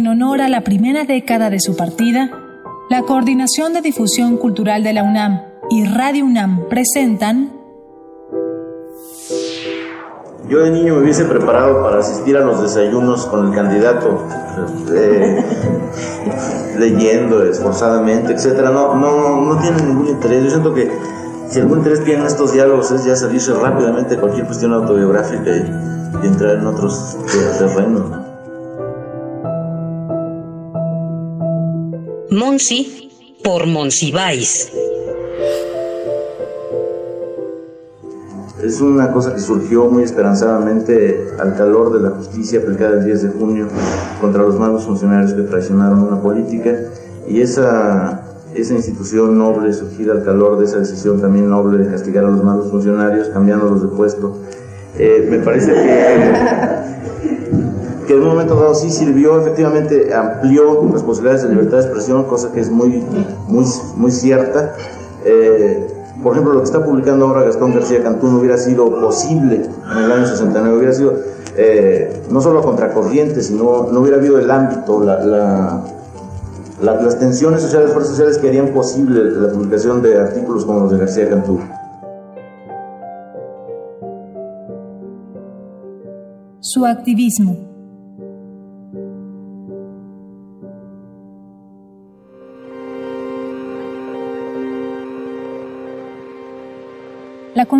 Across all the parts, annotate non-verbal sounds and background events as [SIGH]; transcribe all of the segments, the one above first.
en honor a la primera década de su partida, la Coordinación de Difusión Cultural de la UNAM y Radio UNAM presentan yo de niño me hubiese preparado para asistir a los desayunos con el candidato, eh, leyendo esforzadamente, etcétera. No, no, no tiene ningún interés. Yo siento que si algún interés tienen estos diálogos es ya salirse rápidamente cualquier cuestión autobiográfica y, entrar en otros terrenos. Monsi por Monsiváis. Es una cosa que surgió muy esperanzadamente al calor de la justicia aplicada el 10 de junio contra los malos funcionarios que traicionaron una política y esa, esa institución noble surgida al calor de esa decisión también noble de castigar a los malos funcionarios cambiándolos de puesto. Eh, me parece que, que en un momento dado sí sirvió, efectivamente amplió las posibilidades de libertad de expresión, cosa que es muy, muy, muy cierta. Eh, por ejemplo, lo que está publicando ahora Gastón García Cantú no hubiera sido posible en el año 69, hubiera sido eh, no solo a contracorriente, sino no hubiera habido el ámbito, las tensiones sociales, fuerzas sociales que harían posible la publicación de artículos como los de García Cantú. Su activismo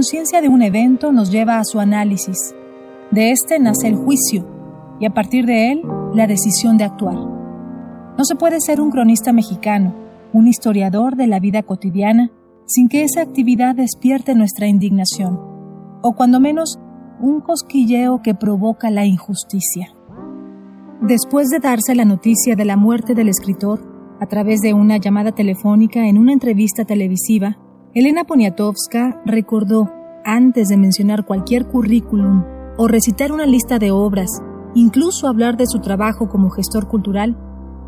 conciencia de un evento nos lleva a su análisis. De este nace el juicio y a partir de él la decisión de actuar. No se puede ser un cronista mexicano, un historiador de la vida cotidiana, sin que esa actividad despierte nuestra indignación, o cuando menos un cosquilleo que provoca la injusticia. Después de darse la noticia de la muerte del escritor, a través de una llamada telefónica en una entrevista televisiva, Elena Poniatowska recordó, antes de mencionar cualquier currículum o recitar una lista de obras, incluso hablar de su trabajo como gestor cultural,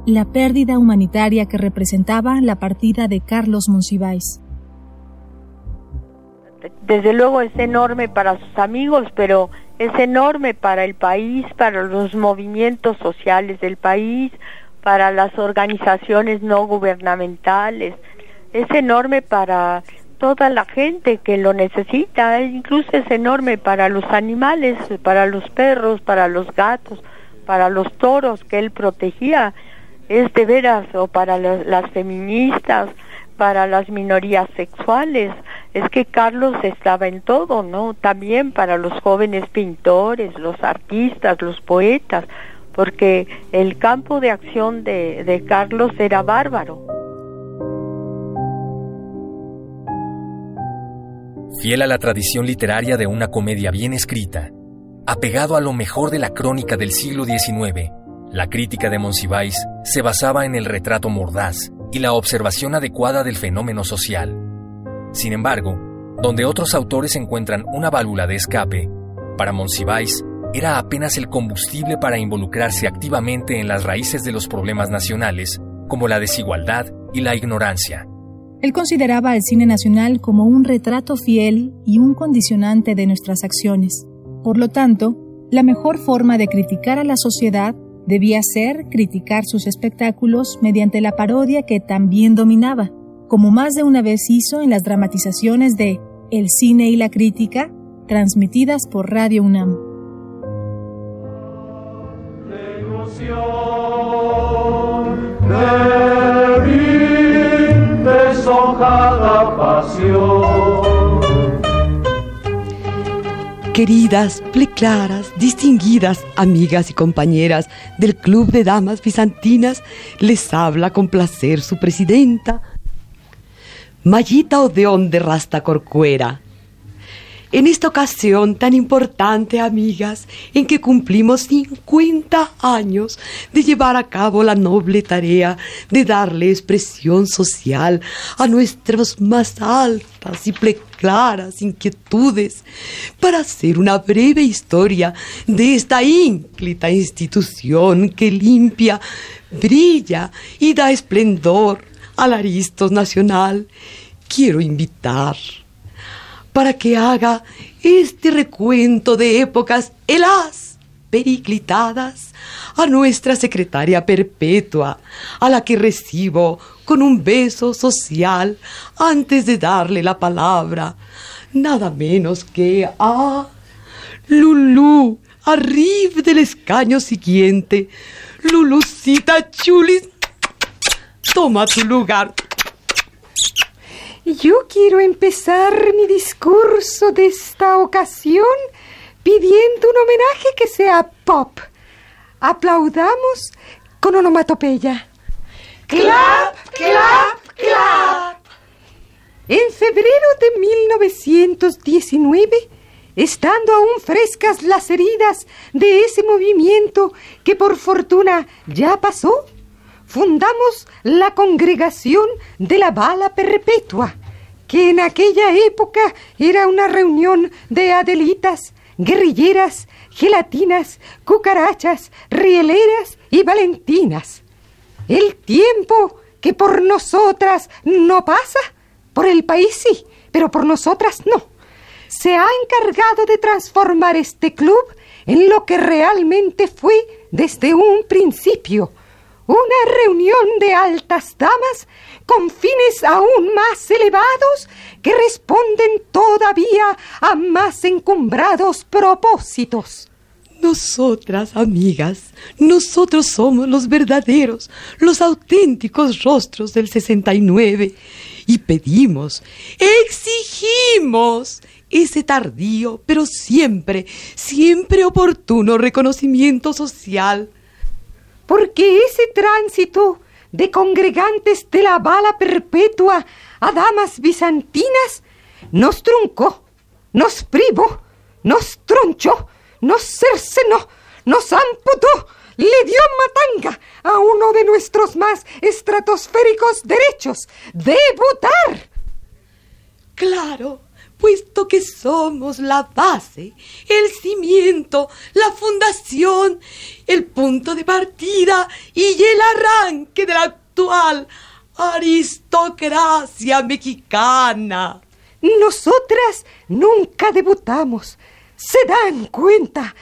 la pérdida humanitaria que representaba la partida de Carlos Monsiváis. Desde luego es enorme para sus amigos, pero es enorme para el país, para los movimientos sociales del país, para las organizaciones no gubernamentales, es enorme para toda la gente que lo necesita, incluso es enorme para los animales, para los perros, para los gatos, para los toros que él protegía, es de veras, o para las feministas, para las minorías sexuales, es que Carlos estaba en todo, ¿no? También para los jóvenes pintores, los artistas, los poetas, porque el campo de acción de, de Carlos era bárbaro. Fiel a la tradición literaria de una comedia bien escrita, apegado a lo mejor de la crónica del siglo XIX, la crítica de Monsiváis se basaba en el retrato mordaz y la observación adecuada del fenómeno social. Sin embargo, donde otros autores encuentran una válvula de escape, para Monsiváis era apenas el combustible para involucrarse activamente en las raíces de los problemas nacionales, como la desigualdad y la ignorancia. Él consideraba al cine nacional como un retrato fiel y un condicionante de nuestras acciones. Por lo tanto, la mejor forma de criticar a la sociedad debía ser criticar sus espectáculos mediante la parodia que también dominaba, como más de una vez hizo en las dramatizaciones de El cine y la crítica, transmitidas por Radio UNAM. Queridas, pleclaras, distinguidas amigas y compañeras del Club de Damas Bizantinas, les habla con placer su presidenta, Mayita Odeón de Rasta Corcuera en esta ocasión tan importante, amigas, en que cumplimos 50 años de llevar a cabo la noble tarea de darle expresión social a nuestras más altas y claras inquietudes, para hacer una breve historia de esta ínclita institución que limpia, brilla y da esplendor al Aristos Nacional, quiero invitar para que haga este recuento de épocas, helas, periclitadas, a nuestra secretaria perpetua, a la que recibo con un beso social antes de darle la palabra, nada menos que a Lulú, arriba del escaño siguiente. Lulucita Chulis, toma tu lugar. Yo quiero empezar mi discurso de esta ocasión pidiendo un homenaje que sea pop. Aplaudamos con onomatopeya. Clap, clap, clap. En febrero de 1919, estando aún frescas las heridas de ese movimiento que por fortuna ya pasó, fundamos la congregación de la bala perpetua, que en aquella época era una reunión de adelitas, guerrilleras, gelatinas, cucarachas, rieleras y valentinas. El tiempo que por nosotras no pasa, por el país sí, pero por nosotras no. Se ha encargado de transformar este club en lo que realmente fue desde un principio, una reunión de altas damas con fines aún más elevados que responden todavía a más encumbrados propósitos. Nosotras, amigas, nosotros somos los verdaderos, los auténticos rostros del 69 y pedimos, exigimos ese tardío, pero siempre, siempre oportuno reconocimiento social porque ese tránsito de congregantes de la bala perpetua a damas bizantinas nos truncó, nos privó, nos tronchó, nos cercenó, nos amputó, le dio matanga a uno de nuestros más estratosféricos derechos, debutar. Claro, puesto que somos la base, el cimiento, la fundación, el punto de partida y el arranque de la actual aristocracia mexicana. Nosotras nunca debutamos. ¿Se dan cuenta?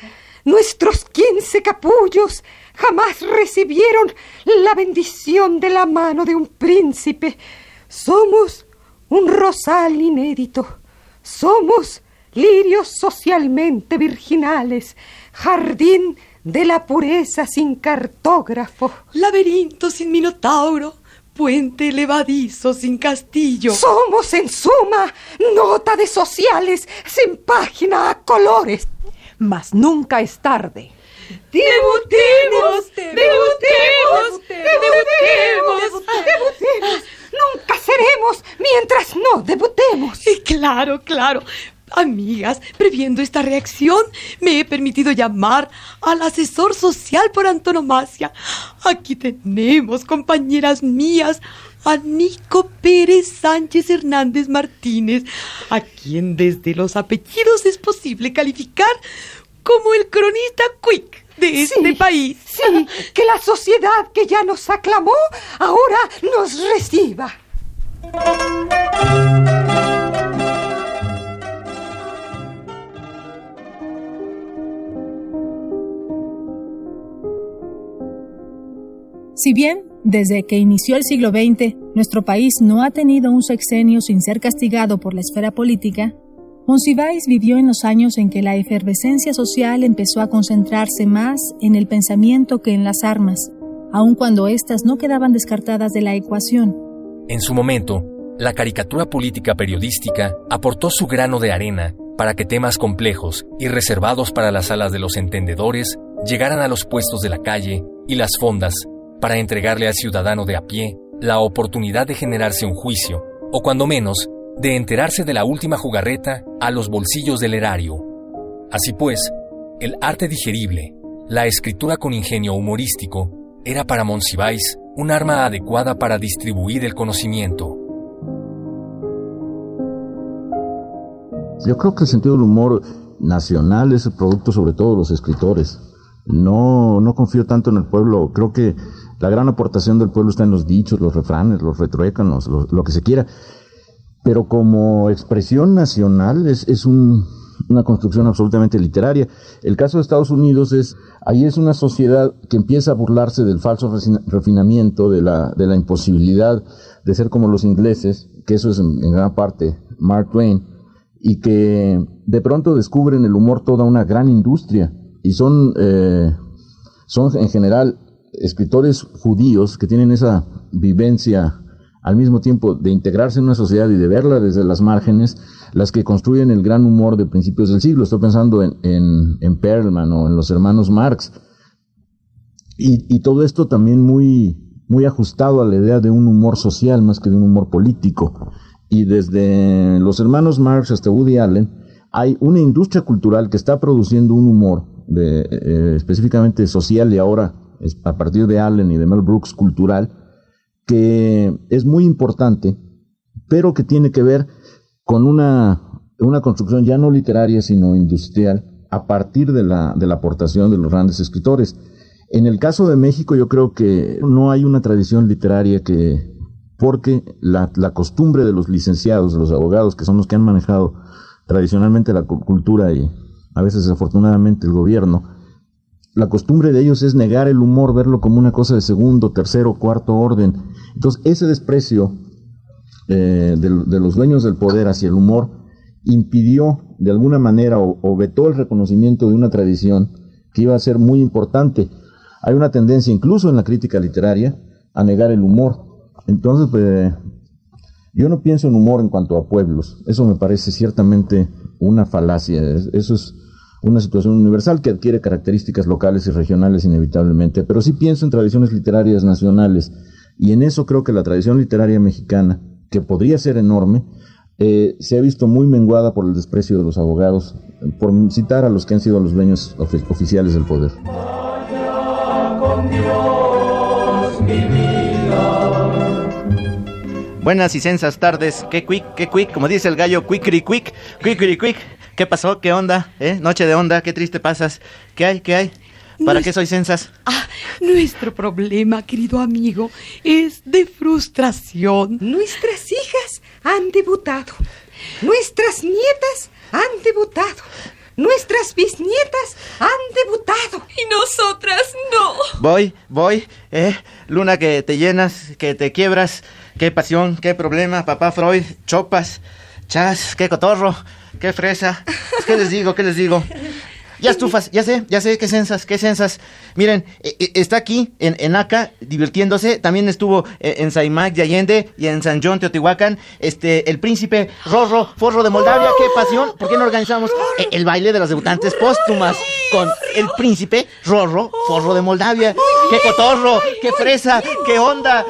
Nuestros quince capullos jamás recibieron la bendición de la mano de un príncipe. Somos un rosal inédito somos lirios socialmente virginales, jardín de la pureza sin cartógrafo. Laberinto sin minotauro, puente levadizo sin castillo. Somos, en suma, nota de sociales sin página a colores. Mas nunca es tarde. ¡Debutemos! ¡Debutemos! ¡Debutemos! Nunca seremos mientras no debutemos. Y claro, claro. Amigas, previendo esta reacción, me he permitido llamar al asesor social por antonomasia. Aquí tenemos, compañeras mías, a Nico Pérez Sánchez Hernández Martínez, a quien desde los apellidos es posible calificar como el cronista quick de este país. Sí, que la sociedad que ya nos aclamó ahora nos reciba. Si bien, desde que inició el siglo XX, nuestro país no ha tenido un sexenio sin ser castigado por la esfera política, Monsiváis vivió en los años en que la efervescencia social empezó a concentrarse más en el pensamiento que en las armas, aun cuando éstas no quedaban descartadas de la ecuación. En su momento, la caricatura política periodística aportó su grano de arena para que temas complejos y reservados para las salas de los entendedores llegaran a los puestos de la calle y las fondas para entregarle al ciudadano de a pie la oportunidad de generarse un juicio, o cuando menos, de enterarse de la última jugarreta a los bolsillos del erario. Así pues, el arte digerible, la escritura con ingenio humorístico, era para Monsiváis un arma adecuada para distribuir el conocimiento. Yo creo que el sentido del humor nacional es el producto sobre todo de los escritores. No, no confío tanto en el pueblo. Creo que la gran aportación del pueblo está en los dichos, los refranes, los retruécanos, lo que se quiera pero como expresión nacional es, un, una construcción absolutamente literaria. El caso de Estados Unidos es, ahí es una sociedad que empieza a burlarse del falso refinamiento, de la, de la imposibilidad de ser como los ingleses, que eso es en, gran parte Mark Twain, y que de pronto descubren el humor toda una gran industria, y son, eh, son en general escritores judíos que tienen esa vivencia al mismo tiempo de integrarse en una sociedad y de verla desde las márgenes, las que construyen el gran humor de principios del siglo. Estoy pensando en, en, Perlman o en los hermanos Marx. Y, todo esto también muy, muy ajustado a la idea de un humor social más que de un humor político. Y desde los hermanos Marx hasta Woody Allen, hay una industria cultural que está produciendo un humor eh, específicamente social y ahora a partir de Allen y de Mel Brooks cultural, que es muy importante, pero que tiene que ver con una, una construcción ya no literaria, sino industrial, a partir de la, de la aportación de los grandes escritores. En el caso de México yo creo que no hay una tradición literaria que, porque la, la, costumbre de los licenciados, de los abogados, que son los que han manejado tradicionalmente la cultura y a veces desafortunadamente el gobierno, la costumbre de ellos es negar el humor, verlo como una cosa de segundo, tercero, cuarto orden. Entonces, ese desprecio eh, de, los dueños del poder hacia el humor impidió de alguna manera o, vetó el reconocimiento de una tradición que iba a ser muy importante. Hay una tendencia incluso en la crítica literaria a negar el humor. Entonces, pues, yo no pienso en humor en cuanto a pueblos. Eso me parece ciertamente una falacia. Eso es una situación universal que adquiere características locales y regionales inevitablemente, pero sí pienso en tradiciones literarias nacionales y en eso creo que la tradición literaria mexicana, que podría ser enorme, eh, se ha visto muy menguada por el desprecio de los abogados, por citar a los que han sido los dueños oficiales del poder. Buenas y sensas tardes, qué quick, qué quick, como dice el gallo, quick, quick, quick, quick, quick. ¿Qué pasó? ¿Qué onda? ¿Eh? Noche de onda, qué triste pasas. ¿Qué hay? ¿Qué hay? ¿Para qué soy censas? Ah, nuestro problema, querido amigo, es de frustración. Nuestras hijas han debutado. Nuestras nietas han debutado. Nuestras bisnietas han debutado. Y nosotras no. Voy, voy. Eh, luna que te llenas, que te quiebras. Qué pasión, qué problema. Papá Freud, chopas, chas, qué cotorro. ¡Qué fresa! ¿Qué les digo? ¿Qué les digo? Ya estufas, ya sé, ya sé, qué sensas, qué sensas. Miren, e, e, está aquí en, en Aca divirtiéndose. También estuvo e, en Saimac de Allende y en San John, Teotihuacán. Este, el príncipe Rorro, Forro de Moldavia. ¡Qué pasión! ¿Por qué no organizamos el baile de las debutantes póstumas con el príncipe Rorro, Forro de Moldavia? ¡Qué cotorro! ¡Qué fresa! ¡Qué onda!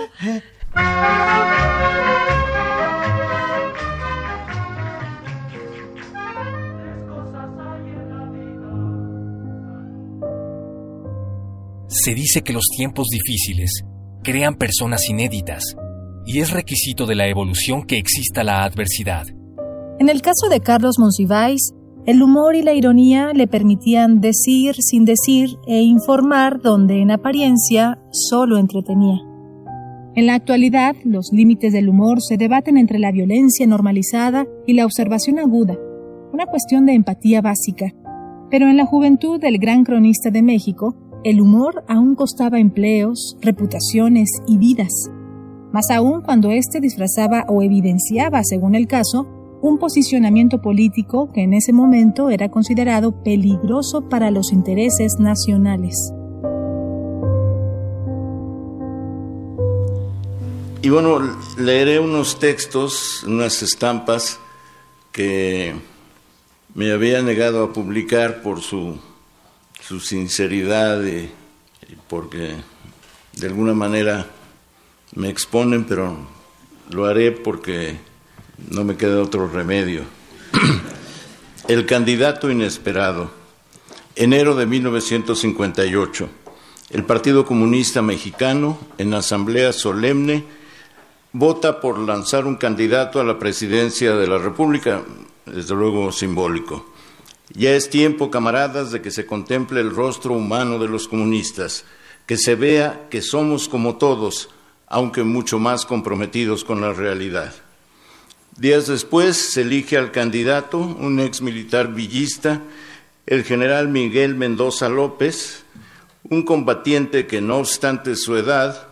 Se dice que los tiempos difíciles crean personas inéditas y es requisito de la evolución que exista la adversidad. En el caso de Carlos Monsiváis, el humor y la ironía le permitían decir sin decir e informar donde en apariencia solo entretenía. En la actualidad, los límites del humor se debaten entre la violencia normalizada y la observación aguda, una cuestión de empatía básica. Pero en la juventud del gran cronista de México, el humor aún costaba empleos, reputaciones y vidas, más aún cuando éste disfrazaba o evidenciaba, según el caso, un posicionamiento político que en ese momento era considerado peligroso para los intereses nacionales. Y bueno, leeré unos textos, unas estampas que me había negado a publicar por su su sinceridad y, porque de alguna manera me exponen, pero lo haré porque no me queda otro remedio. [CLEARS THROAT] El candidato inesperado. Enero de 1958. El Partido Comunista Mexicano, en asamblea solemne, vota por lanzar un candidato a la presidencia de la República, desde luego simbólico. Ya es tiempo, camaradas, de que se contemple el rostro humano de los comunistas, que se vea que somos como todos, aunque mucho más comprometidos con la realidad. Días después se elige al candidato, un ex militar villista, el general Miguel Mendoza López, un combatiente que no obstante su edad,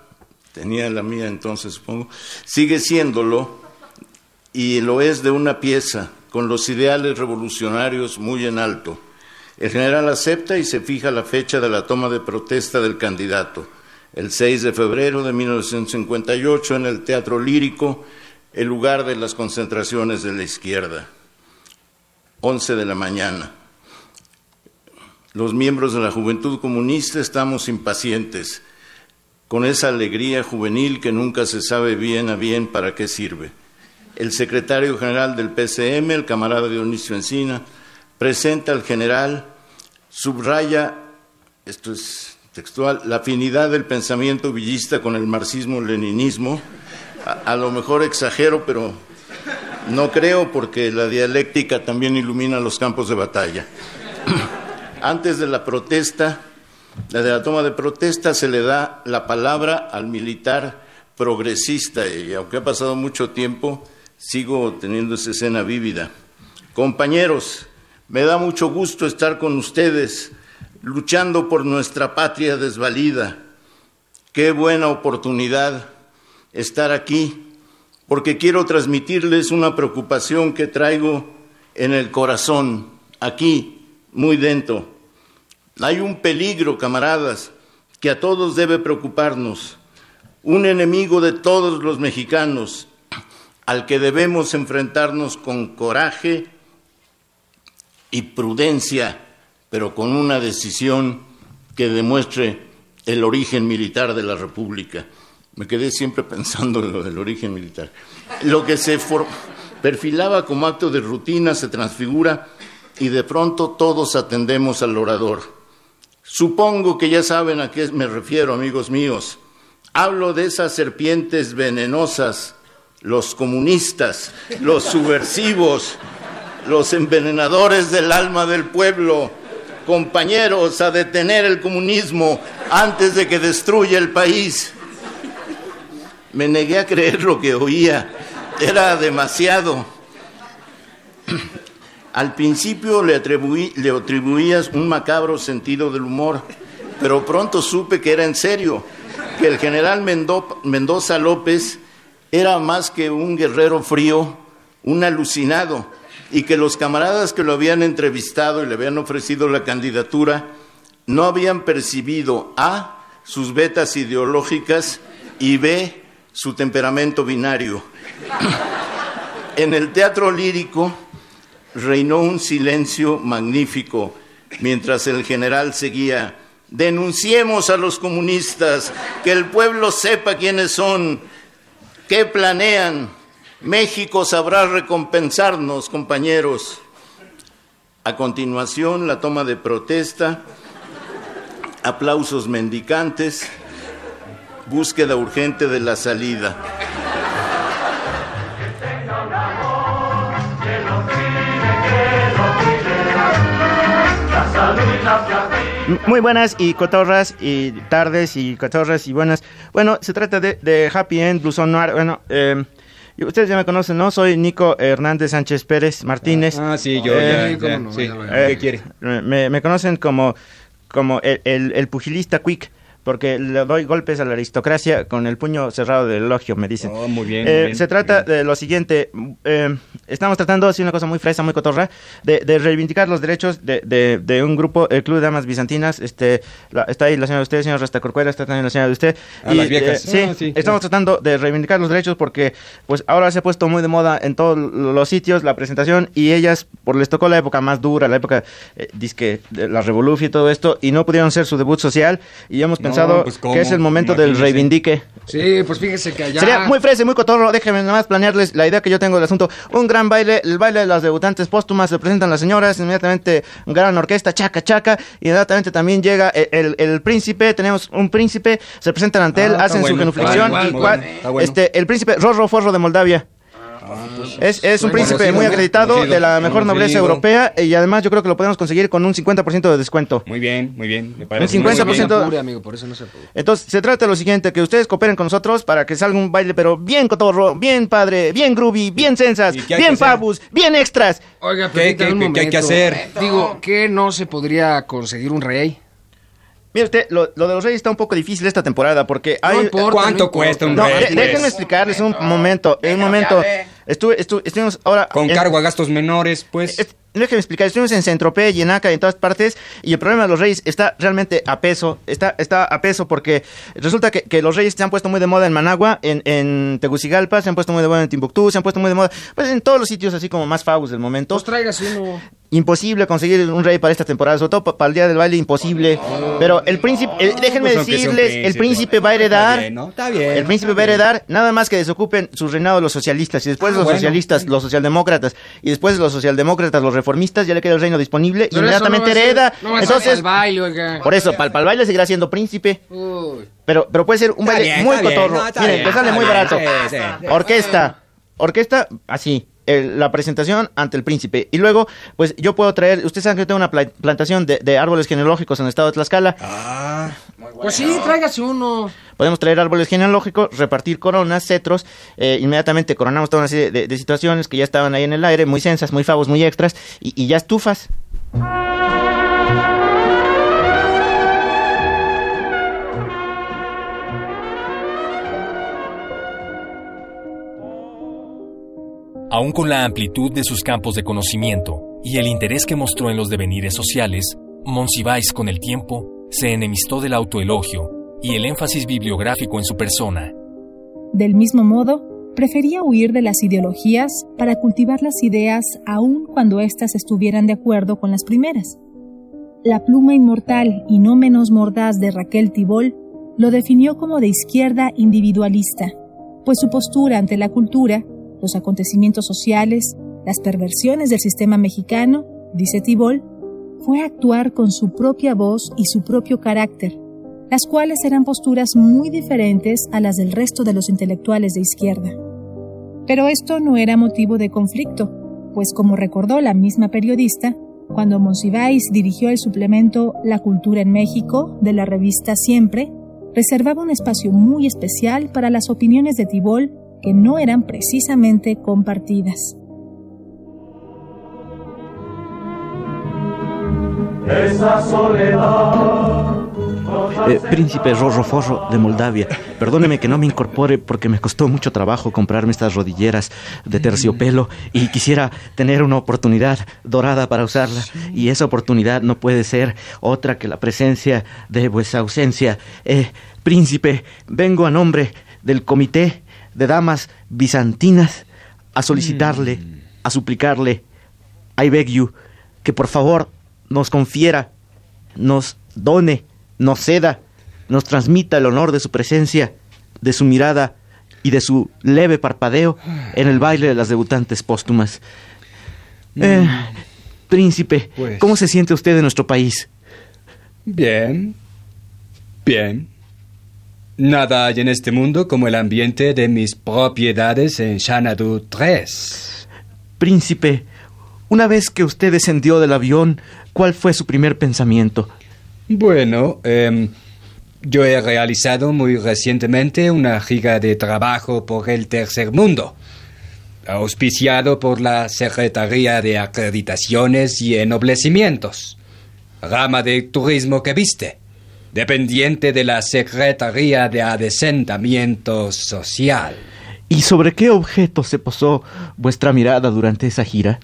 tenía la mía entonces supongo, sigue siéndolo y lo es de una pieza, con los ideales revolucionarios muy en alto. El general acepta y se fija la fecha de la toma de protesta del candidato, el 6 de febrero de 1958 en el Teatro Lírico, el lugar de las concentraciones de la izquierda. 11 de la mañana. Los miembros de la Juventud Comunista estamos impacientes, con esa alegría juvenil que nunca se sabe bien a bien para qué sirve. El secretario general del PCM, el camarada Dionisio Encina, presenta al general, subraya, esto es textual, la afinidad del pensamiento villista con el marxismo-leninismo. A, lo mejor exagero, pero no creo porque la dialéctica también ilumina los campos de batalla. [CLEARS THROAT] Antes de la protesta, de la toma de protesta, se le da la palabra al militar progresista y aunque ha pasado mucho tiempo, sigo teniendo esa escena vívida. Compañeros, me da mucho gusto estar con ustedes luchando por nuestra patria desvalida. Qué buena oportunidad estar aquí, porque quiero transmitirles una preocupación que traigo en el corazón, aquí, muy dentro. Hay un peligro, camaradas, que a todos debe preocuparnos, un enemigo de todos los mexicanos, al que debemos enfrentarnos con coraje y prudencia, pero con una decisión que demuestre el origen militar de la República. Me quedé siempre pensando en lo del origen militar. Lo que se perfilaba como acto de rutina se transfigura y de pronto todos atendemos al orador. Supongo que ya saben a qué me refiero, amigos míos. Hablo de esas serpientes venenosas, los comunistas, los subversivos, los envenenadores del alma del pueblo, compañeros a detener el comunismo antes de que destruya el país. Me negué a creer lo que oía, era demasiado. Al principio le, atribuí, le, atribuías un macabro sentido del humor, pero pronto supe que era en serio, que el general Mendo Mendoza López era más que un guerrero frío, un alucinado, y que los camaradas que lo habían entrevistado y le habían ofrecido la candidatura no habían percibido A, sus vetas ideológicas y B, su temperamento binario. [CLEARS THROAT] en el teatro lírico, reinó un silencio magnífico mientras el general seguía. Denunciemos a los comunistas, que el pueblo sepa quiénes son, qué planean. México sabrá recompensarnos, compañeros. A continuación, la toma de protesta, aplausos mendicantes, búsqueda urgente de la salida. Muy buenas y cotorras y tardes y cotorras y buenas. Bueno, se trata de, de Happy End, Blusón Noir. Bueno, eh, ustedes ya me conocen, ¿no? Soy Nico Hernández Sánchez Pérez Martínez. Ah, sí, yo Eh, ya, ya, sí. eh, ¿Qué quiere? Me, me conocen como, como el, el, el pugilista quick. Porque le doy golpes a la aristocracia con el puño cerrado del elogio, me dicen. Oh, muy bien, Eh, muy bien, se trata de lo siguiente. eh, estamos tratando, así una cosa muy fresa, muy cotorra, de, de reivindicar los derechos de, de, de un grupo, el Club de Damas Bizantinas. Este, la- está ahí la señora de usted, señor Resta Corcuera, está también la señora de usted. Ah, las viejas. sí, Ah, sí, estamos tratando de reivindicar los derechos porque pues ahora se ha puesto muy de moda en todos los sitios la presentación y ellas, por les tocó la época más dura, la época eh, disque de la revolución y todo esto, y no pudieron hacer su debut social y hemos No, pensado pues, que es el momento del reivindique. Sí, pues fíjese que allá. Sería muy fresa y muy cotorro. Déjenme nada más planearles la idea que yo tengo del asunto. Un gran baile, el baile de las debutantes póstumas. Se presentan las señoras, inmediatamente gran orquesta, chaca, chaca. Y inmediatamente también llega el, el- el príncipe. Tenemos un príncipe, se presentan ante él, Ah, hacen su genuflexión. Igual, y bueno. este, el príncipe Rorro Forro de Moldavia. Es, es un príncipe muy acreditado, de la mejor nobleza europea y además yo creo que lo podemos conseguir con un 50% de descuento. Muy bien, muy bien. Me Un parece 50%. muy bien. Apure, amigo, por eso no se apure. Entonces, se trata de lo siguiente, que ustedes cooperen con nosotros para que salga un baile, pero bien cotorro, bien padre, bien groovy, bien sensas, ¿Y qué hay que bien fabus, bien extras. Oiga, ¿Qué- qué- un qué hay que hacer? Digo, ¿qué no se podría conseguir un rey? Mire usted, lo, lo de los reyes está un poco difícil esta temporada porque hay... importa, ¿Cuánto no cuesta un rey? pues? déjenme explicarles un momento, un momento. Estuve, estu- estuvimos ahora... Con en- cargo a gastos menores, pues. Es- Déjenme explicar, estuvimos en Centropé y en Aca y en todas partes y el problema de los reyes está realmente a peso, está, está a peso porque resulta que, que los reyes se han puesto muy de moda en Managua, en, en Tegucigalpa, se han puesto muy de moda en Timbuktu, se han puesto muy de moda, pues en todos los sitios así como más favos del momento. Pues tráigase uno. Imposible conseguir un rey para esta temporada, sobre todo pa- para el día del baile, imposible. Pero el príncipe, el- déjenme Pues decirles, el príncipe va a Está heredar bien, ¿no? Está bien. el príncipe va a heredar nada más que desocupen su reinado los socialistas y después Ah, los bueno. socialistas, los socialdemócratas y después los socialdemócratas, los reformistas, ya le queda el reino disponible y Pero inmediatamente no va a ser- hereda. No Entonces, baile, oiga. por eso, para el baile seguirá siendo príncipe, Uy. pero, pero puede ser un Está baile bien, muy bien, cotorro. no, Miren, bien, que sale muy bien, barato. sí, sí. Orquesta, orquesta, así. El- la presentación ante el príncipe. Y luego, pues yo puedo traer, ustedes saben que yo tengo una pla- plantación de, de árboles genealógicos en el estado de Tlaxcala. Ah, Pues sí, tráigase uno. Podemos traer árboles genealógicos, repartir coronas, cetros, eh, inmediatamente coronamos toda una serie de, de situaciones que ya estaban ahí en el aire, muy sensas, muy favos, muy extras, y, y ya estufas. Aún con la amplitud de sus campos de conocimiento y el interés que mostró en los devenires sociales, Monsiváis con el tiempo se enemistó del autoelogio y el énfasis bibliográfico en su persona. Del mismo modo, prefería huir de las ideologías para cultivar las ideas aun cuando éstas estuvieran de acuerdo con las primeras. La pluma inmortal y no menos mordaz de Raquel Tibol lo definió como de izquierda individualista, pues su postura ante la cultura, los acontecimientos sociales, las perversiones del sistema mexicano, dice Tibol, fue actuar con su propia voz y su propio carácter, las cuales eran posturas muy diferentes a las del resto de los intelectuales de izquierda. Pero esto no era motivo de conflicto, pues como recordó la misma periodista, cuando Monsiváis dirigió el suplemento La Cultura en México de la revista Siempre, reservaba un espacio muy especial para las opiniones de Tibol que no eran precisamente compartidas. Esa soledad. Eh, príncipe Rorro Forro de Moldavia, perdóneme que no me incorpore porque me costó mucho trabajo comprarme estas rodilleras de terciopelo y quisiera tener una oportunidad dorada para usarla y esa oportunidad no puede ser otra que la presencia de vuestra ausencia. Eh, príncipe, vengo a nombre del Comité de Damas Bizantinas a solicitarle, a suplicarle, I beg you, que por favor nos confiera, nos done, nos ceda, nos transmita el honor de su presencia, de su mirada y de su leve parpadeo en el baile de las debutantes póstumas. Eh, príncipe, Pues- ¿cómo se siente usted en nuestro país? Bien. Bien. Nada hay en este mundo como el ambiente de mis propiedades en Xanadu 3. Príncipe, una vez que usted descendió del avión, ¿cuál fue su primer pensamiento? Bueno, em, yo he realizado muy recientemente una giga de trabajo por el tercer mundo, auspiciado por la Secretaría de Acreditaciones y Ennoblecimientos, rama de turismo que viste, dependiente de la Secretaría de Adesentamiento Social. ¿Y sobre qué objeto se posó vuestra mirada durante esa gira?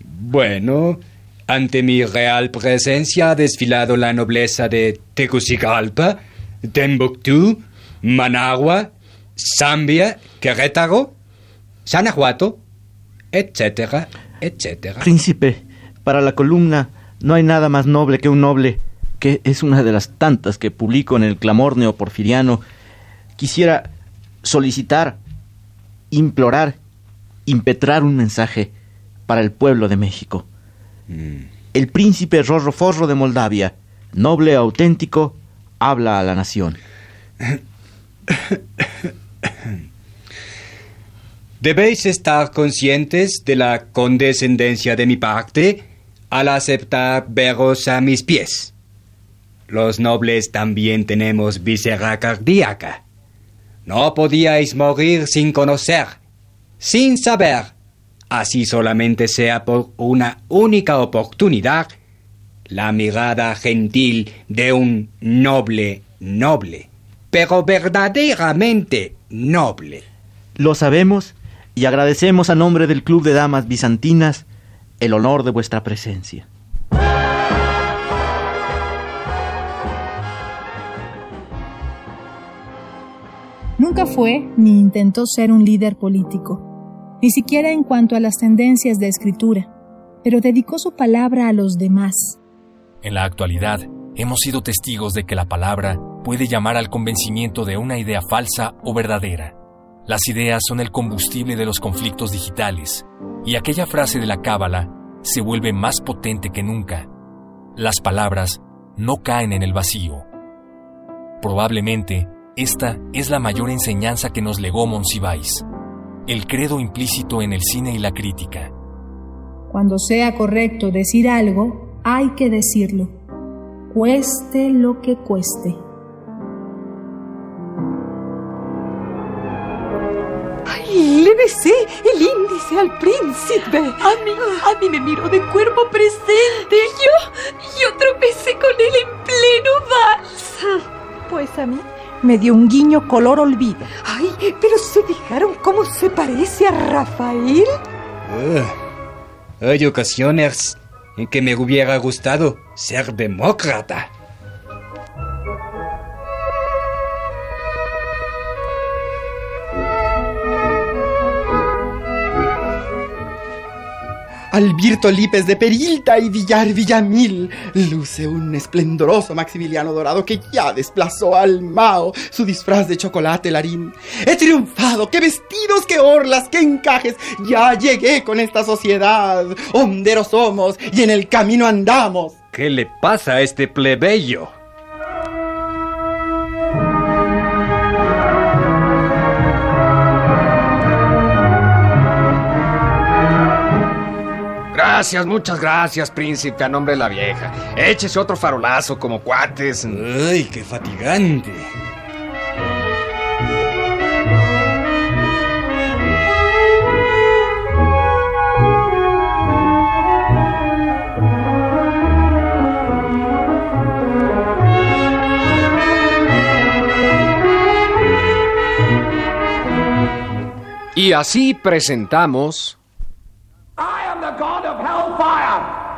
Bueno, ante mi real presencia ha desfilado la nobleza de Tegucigalpa, Timbuktu, Managua, Zambia, Querétaro, Sanajuato, etcétera, etcétera. Príncipe, para la columna no hay nada más noble que un noble, que es una de las tantas que publico en el clamor neoporfiriano. Quisiera solicitar, implorar, impetrar un mensaje para el pueblo de México. El príncipe Rorro Forro de Moldavia, noble auténtico, habla a la nación. Debéis estar conscientes de la condescendencia de mi parte al aceptar veros a mis pies. Los nobles también tenemos visera cardíaca. No podíais morir sin conocer, sin saber, así solamente sea por una única oportunidad, la mirada gentil de un noble noble, pero verdaderamente noble. Lo sabemos y agradecemos a nombre del Club de Damas Bizantinas el honor de vuestra presencia. Nunca fue ni intentó ser un líder político, ni siquiera en cuanto a las tendencias de escritura, pero dedicó su palabra a los demás. En la actualidad, hemos sido testigos de que la palabra puede llamar al convencimiento de una idea falsa o verdadera. Las ideas son el combustible de los conflictos digitales, y aquella frase de la cábala se vuelve más potente que nunca. Las palabras no caen en el vacío. Probablemente, esta es la mayor enseñanza que nos legó Monsiváis, el credo implícito en el cine y la crítica. Cuando sea correcto decir algo, hay que decirlo, cueste lo que cueste. ¡Ay, le besé el índice al príncipe! A mí, a mí me miró de cuerpo presente. Yo, yo tropecé con él en pleno vals. Pues a mí me dio un guiño color olvido. Ay, pero se fijaron cómo se parece a Rafael. Uh, hay ocasiones en que me hubiera gustado ser demócrata. Alberto Lípez de Perilta y Villar Villamil. Luce un esplendoroso Maximiliano Dorado que ya desplazó al Mao su disfraz de chocolate larín. He triunfado, qué vestidos, qué orlas, qué encajes. Ya llegué con esta sociedad. Honderos somos y en el camino andamos. ¿Qué le pasa a este plebeyo? Gracias, muchas gracias, príncipe, a nombre de la vieja. Échese otro farolazo como cuates. ¡Ay, qué fatigante! Y así presentamos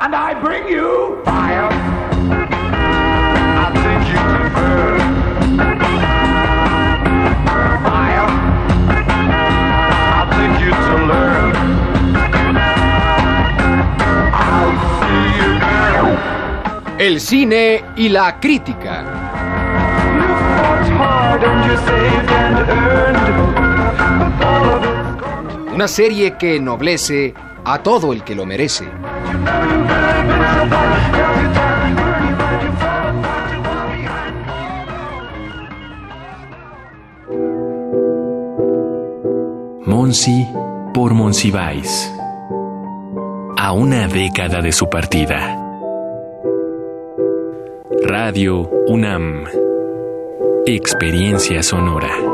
and I bring you fire. I'll take you to burn. Fire. I'll take you to learn. I'll see you burn. el cine y la crítica. Una serie que ennoblece a todo el que lo merece. Monsi por Monsiváis. A una década de su partida. Radio UNAM. Experiencia sonora.